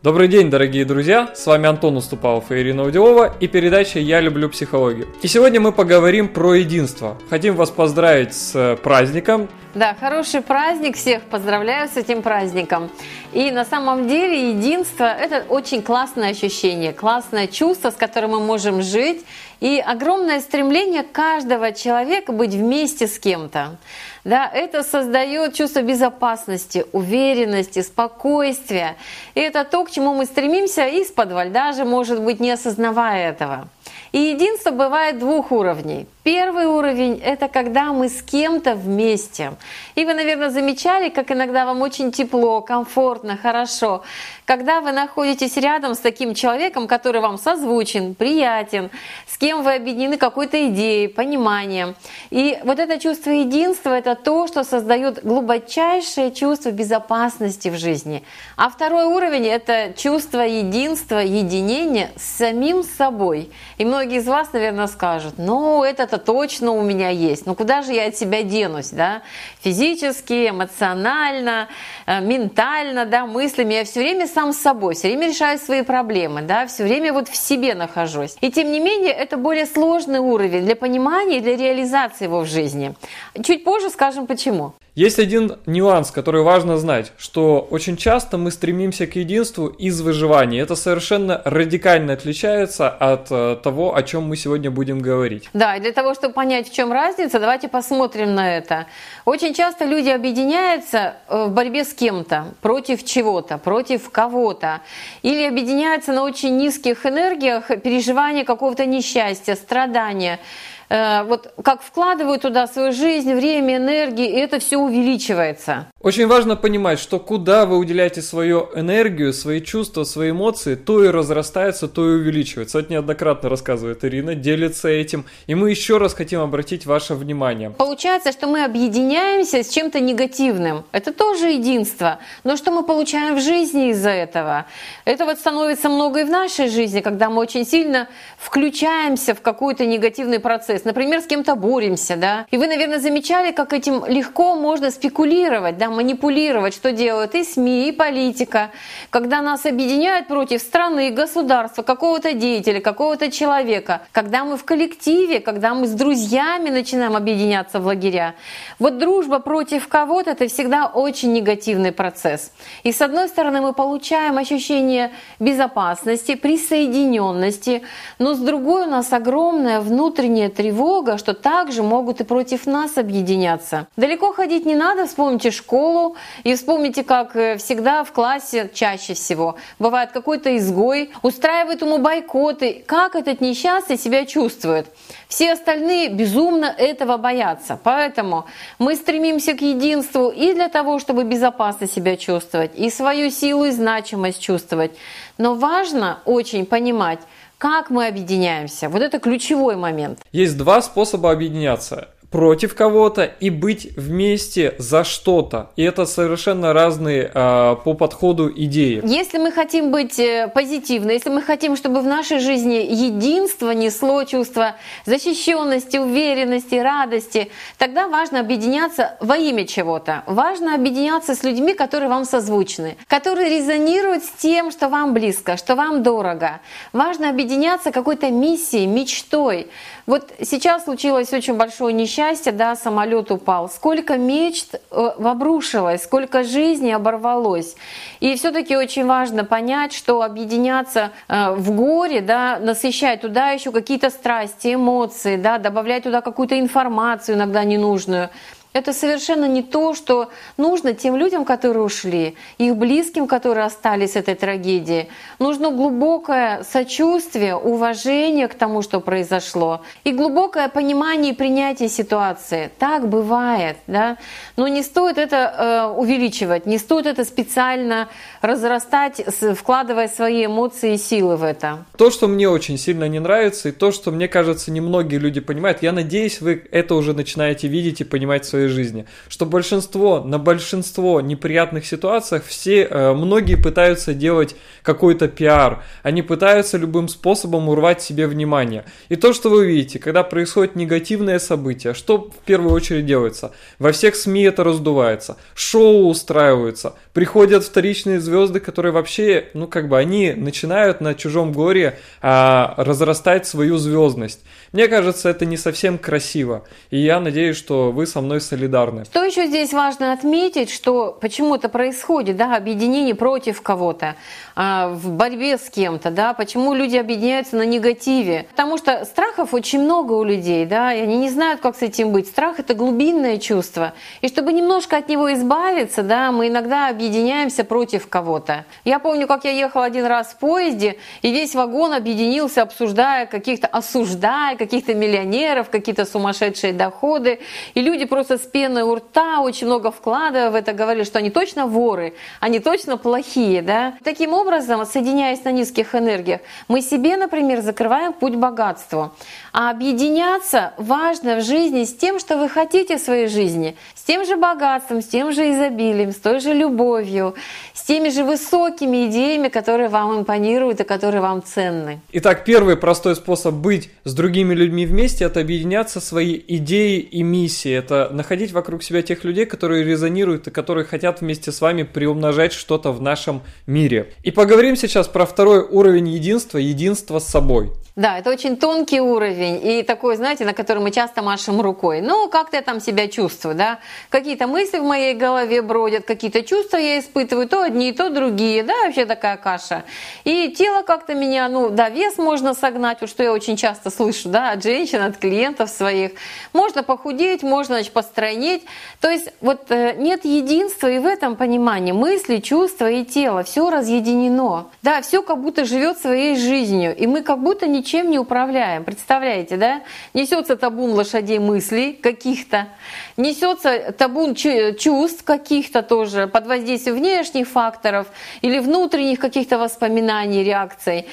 Добрый день, дорогие друзья! С вами Антон Уступалов и Ирина Удилова и передача «Я люблю психологию». И сегодня мы поговорим про единство. Хотим вас поздравить с праздником. Да, хороший праздник, всех поздравляю с этим праздником. И на самом деле единство – это очень классное ощущение, классное чувство, с которым мы можем жить, и огромное стремление каждого человека быть вместе с кем-то. Да, это создает чувство безопасности, уверенности, спокойствия. И это то, к чему мы стремимся из-под даже, может быть, не осознавая этого. И единство бывает двух уровней. Первый уровень – это когда мы с кем-то вместе. И вы, наверное, замечали, как иногда вам очень тепло, комфортно, хорошо. Когда вы находитесь рядом с таким человеком, который вам созвучен, приятен, с кем вы объединены какой-то идеей, пониманием. И вот это чувство единства – это то, что создает глубочайшее чувство безопасности в жизни. А второй уровень – это чувство единства, единения с самим собой. И многие из вас, наверное, скажут, ну, это-то точно у меня есть. Но куда же я от себя денусь, да? Физически, эмоционально, э, ментально, да, мыслями. Я все время сам с собой, все время решаю свои проблемы, да, все время вот в себе нахожусь. И тем не менее, это более сложный уровень для понимания и для реализации его в жизни. Чуть позже скажем почему. Есть один нюанс, который важно знать, что очень часто мы стремимся к единству из выживания. Это совершенно радикально отличается от э, того, о чем мы сегодня будем говорить. Да, и для того, чтобы понять, в чем разница, давайте посмотрим на это. Очень часто люди объединяются э, в борьбе с кем-то, против чего-то, против кого-то. Или объединяются на очень низких энергиях переживания какого-то несчастья, страдания. Э, вот как вкладывают туда свою жизнь, время, энергию, и это все увеличивается. Очень важно понимать, что куда вы уделяете свою энергию, свои чувства, свои эмоции, то и разрастается, то и увеличивается. Это неоднократно рассказывает Ирина, делится этим. И мы еще раз хотим обратить ваше внимание. Получается, что мы объединяемся с чем-то негативным. Это тоже единство. Но что мы получаем в жизни из-за этого? Это вот становится много и в нашей жизни, когда мы очень сильно включаемся в какой-то негативный процесс процесс, например, с кем-то боремся, да, и вы, наверное, замечали, как этим легко можно спекулировать, да, манипулировать, что делают и СМИ, и политика, когда нас объединяют против страны, государства, какого-то деятеля, какого-то человека, когда мы в коллективе, когда мы с друзьями начинаем объединяться в лагеря. Вот дружба против кого-то – это всегда очень негативный процесс. И с одной стороны мы получаем ощущение безопасности, присоединенности, но с другой у нас огромная внутренняя тревога тревога, что также могут и против нас объединяться. Далеко ходить не надо, вспомните школу и вспомните, как э, всегда в классе чаще всего бывает какой-то изгой, устраивает ему бойкоты. Как этот несчастный себя чувствует? Все остальные безумно этого боятся. Поэтому мы стремимся к единству и для того, чтобы безопасно себя чувствовать, и свою силу и значимость чувствовать. Но важно очень понимать, как мы объединяемся? Вот это ключевой момент. Есть два способа объединяться против кого-то и быть вместе за что-то. И это совершенно разные э, по подходу идеи. Если мы хотим быть э, позитивны, если мы хотим, чтобы в нашей жизни единство несло чувство защищенности, уверенности, радости, тогда важно объединяться во имя чего-то. Важно объединяться с людьми, которые вам созвучны, которые резонируют с тем, что вам близко, что вам дорого. Важно объединяться какой-то миссией, мечтой. Вот сейчас случилось очень большое несчастье, да, самолет упал. Сколько мечт э, обрушилось, сколько жизней оборвалось. И все-таки очень важно понять, что объединяться э, в горе, да, насыщать туда еще какие-то страсти, эмоции, да, добавлять туда какую-то информацию иногда ненужную – это совершенно не то, что нужно тем людям, которые ушли, их близким, которые остались с этой трагедии. Нужно глубокое сочувствие, уважение к тому, что произошло, и глубокое понимание и принятие ситуации. Так бывает, да? Но не стоит это э, увеличивать, не стоит это специально разрастать, вкладывая свои эмоции и силы в это. То, что мне очень сильно не нравится, и то, что мне кажется, немногие люди понимают, я надеюсь, вы это уже начинаете видеть и понимать в своей своей жизни, что большинство, на большинство неприятных ситуациях все, э, многие пытаются делать какой-то пиар, они пытаются любым способом урвать себе внимание. И то, что вы видите, когда происходит негативное событие, что в первую очередь делается? Во всех СМИ это раздувается, шоу устраиваются, приходят вторичные звезды, которые вообще, ну как бы они начинают на чужом горе а, разрастать свою звездность. Мне кажется, это не совсем красиво. И я надеюсь, что вы со мной солидарны. Что еще здесь важно отметить, что почему это происходит, да, объединение против кого-то, а, в борьбе с кем-то, да, почему люди объединяются на негативе. Потому что страхов очень много у людей, да, и они не знают, как с этим быть. Страх – это глубинное чувство. И чтобы немножко от него избавиться, да, мы иногда объединяемся против кого-то. Я помню, как я ехала один раз в поезде, и весь вагон объединился, обсуждая каких-то, осуждая каких-то миллионеров, какие-то сумасшедшие доходы. И люди просто с пеной у рта, очень много вкладывая в это, говорили, что они точно воры, они точно плохие. Да? Таким образом, соединяясь на низких энергиях, мы себе, например, закрываем путь богатству. А объединяться важно в жизни с тем, что вы хотите в своей жизни, с тем же богатством, с тем же изобилием, с той же любовью, с теми же высокими идеями, которые вам импонируют и которые вам ценны. Итак, первый простой способ быть с другими людьми вместе – это объединяться свои идеи и миссии. Это находить вокруг себя тех людей, которые резонируют и которые хотят вместе с вами приумножать что-то в нашем мире. И поговорим сейчас про второй уровень единства – единство с собой. Да, это очень тонкий уровень и такой, знаете, на который мы часто машем рукой. Ну, как-то я там себя чувствую, да? Какие-то мысли в моей голове бродят, какие-то чувства я испытываю, то одни, то другие, да, вообще такая каша. И тело как-то меня, ну, да, вес можно согнать, вот что я очень часто слышу, да, от женщин, от клиентов своих. Можно похудеть, можно, значит, постройнеть. То есть вот э, нет единства и в этом понимании. Мысли, чувства и тело, все разъединено. Да, все как будто живет своей жизнью, и мы как будто ничем не управляем. Представляете, да? Несется табун лошадей мыслей каких-то, несется табун чувств каких-то тоже под воздействием внешних факторов или внутренних каких-то воспоминаний, реакций.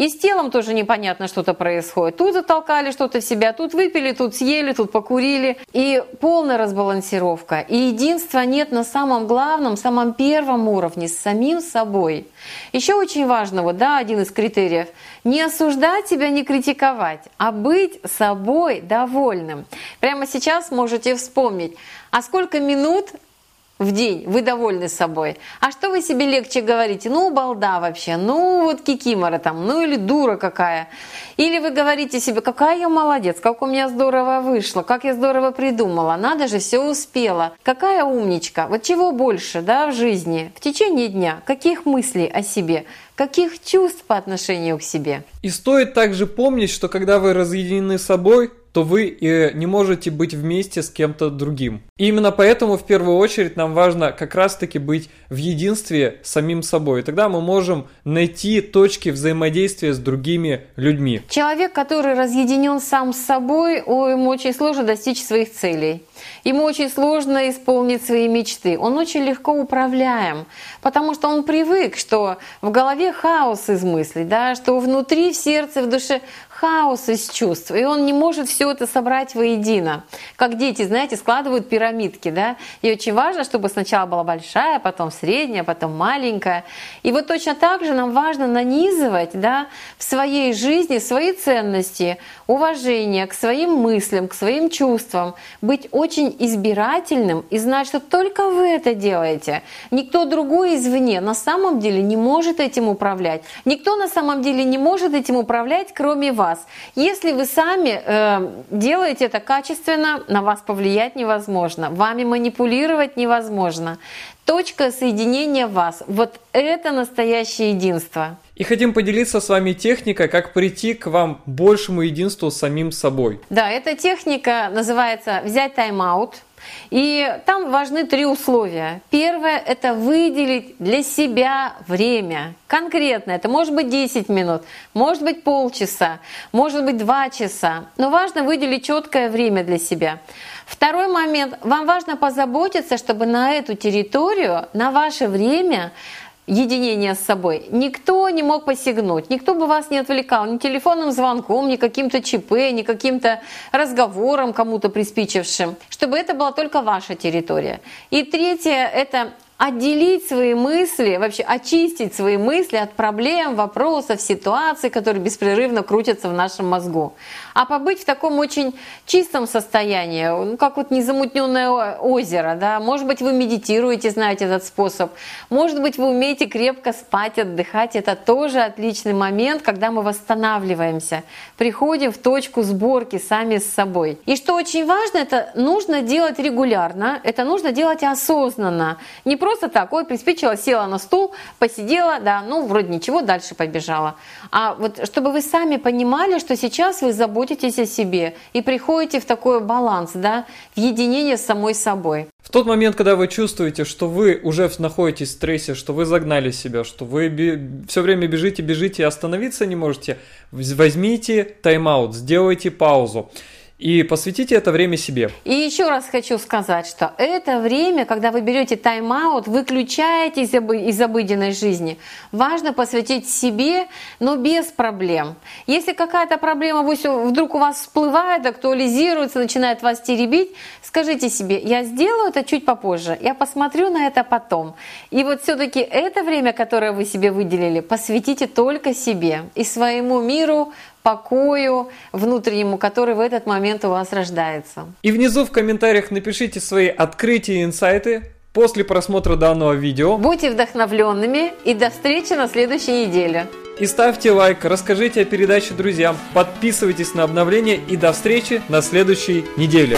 И с телом тоже непонятно что-то происходит. Тут затолкали что-то в себя, тут выпили, тут съели, тут покурили. И полная разбалансировка. И единства нет на самом главном, самом первом уровне, с самим собой. Еще очень важно, вот, да, один из критериев, не осуждать себя, не критиковать, а быть собой довольным. Прямо сейчас можете вспомнить, а сколько минут в день, вы довольны собой. А что вы себе легче говорите? Ну, балда вообще, ну, вот кикимора там, ну, или дура какая. Или вы говорите себе, какая я молодец, как у меня здорово вышло, как я здорово придумала, надо же, все успела. Какая умничка. Вот чего больше, да, в жизни, в течение дня, каких мыслей о себе, каких чувств по отношению к себе. И стоит также помнить, что когда вы разъединены собой, то вы и не можете быть вместе с кем-то другим. И именно поэтому в первую очередь нам важно как раз-таки быть в единстве с самим собой. И тогда мы можем найти точки взаимодействия с другими людьми. Человек, который разъединен сам с собой, ему очень сложно достичь своих целей. Ему очень сложно исполнить свои мечты. Он очень легко управляем, потому что он привык, что в голове хаос из мыслей, да, что внутри, в сердце, в душе хаос из чувств, и он не может все это собрать воедино. Как дети, знаете, складывают пирамидки, да, и очень важно, чтобы сначала была большая, потом средняя, потом маленькая. И вот точно так же нам важно нанизывать, да, в своей жизни свои ценности, уважение к своим мыслям, к своим чувствам, быть очень избирательным и знать, что только вы это делаете. Никто другой извне на самом деле не может этим управлять. Никто на самом деле не может этим управлять, кроме вас вас. Если вы сами э, делаете это качественно, на вас повлиять невозможно, вами манипулировать невозможно. Точка соединения вас. Вот это настоящее единство. И хотим поделиться с вами техникой, как прийти к вам большему единству с самим собой. Да, эта техника называется «взять тайм-аут», и там важны три условия. Первое – это выделить для себя время. Конкретно это может быть 10 минут, может быть полчаса, может быть 2 часа. Но важно выделить четкое время для себя. Второй момент. Вам важно позаботиться, чтобы на эту территорию, на ваше время единения с собой, никто не мог посягнуть, никто бы вас не отвлекал ни телефонным звонком, ни каким-то ЧП, ни каким-то разговором кому-то приспичившим, чтобы это была только ваша территория. И третье – это отделить свои мысли, вообще очистить свои мысли от проблем, вопросов, ситуаций, которые беспрерывно крутятся в нашем мозгу. А побыть в таком очень чистом состоянии, ну, как вот незамутненное озеро, да, может быть, вы медитируете, знаете этот способ, может быть, вы умеете крепко спать, отдыхать, это тоже отличный момент, когда мы восстанавливаемся, приходим в точку сборки сами с собой. И что очень важно, это нужно делать регулярно, это нужно делать осознанно, не просто просто так, ой, приспичила, села на стул, посидела, да, ну, вроде ничего, дальше побежала. А вот чтобы вы сами понимали, что сейчас вы заботитесь о себе и приходите в такой баланс, да, в единение с самой собой. В тот момент, когда вы чувствуете, что вы уже находитесь в стрессе, что вы загнали себя, что вы все время бежите, бежите и остановиться не можете, возьмите тайм-аут, сделайте паузу. И посвятите это время себе. И еще раз хочу сказать, что это время, когда вы берете тайм-аут, выключаете из, обы- из обыденной жизни, важно посвятить себе, но без проблем. Если какая-то проблема вдруг у вас всплывает, актуализируется, начинает вас теребить, скажите себе, я сделаю это чуть попозже, я посмотрю на это потом. И вот все-таки это время, которое вы себе выделили, посвятите только себе и своему миру, покою внутреннему, который в этот момент у вас рождается. И внизу в комментариях напишите свои открытия и инсайты после просмотра данного видео. Будьте вдохновленными и до встречи на следующей неделе. И ставьте лайк, расскажите о передаче друзьям, подписывайтесь на обновления и до встречи на следующей неделе.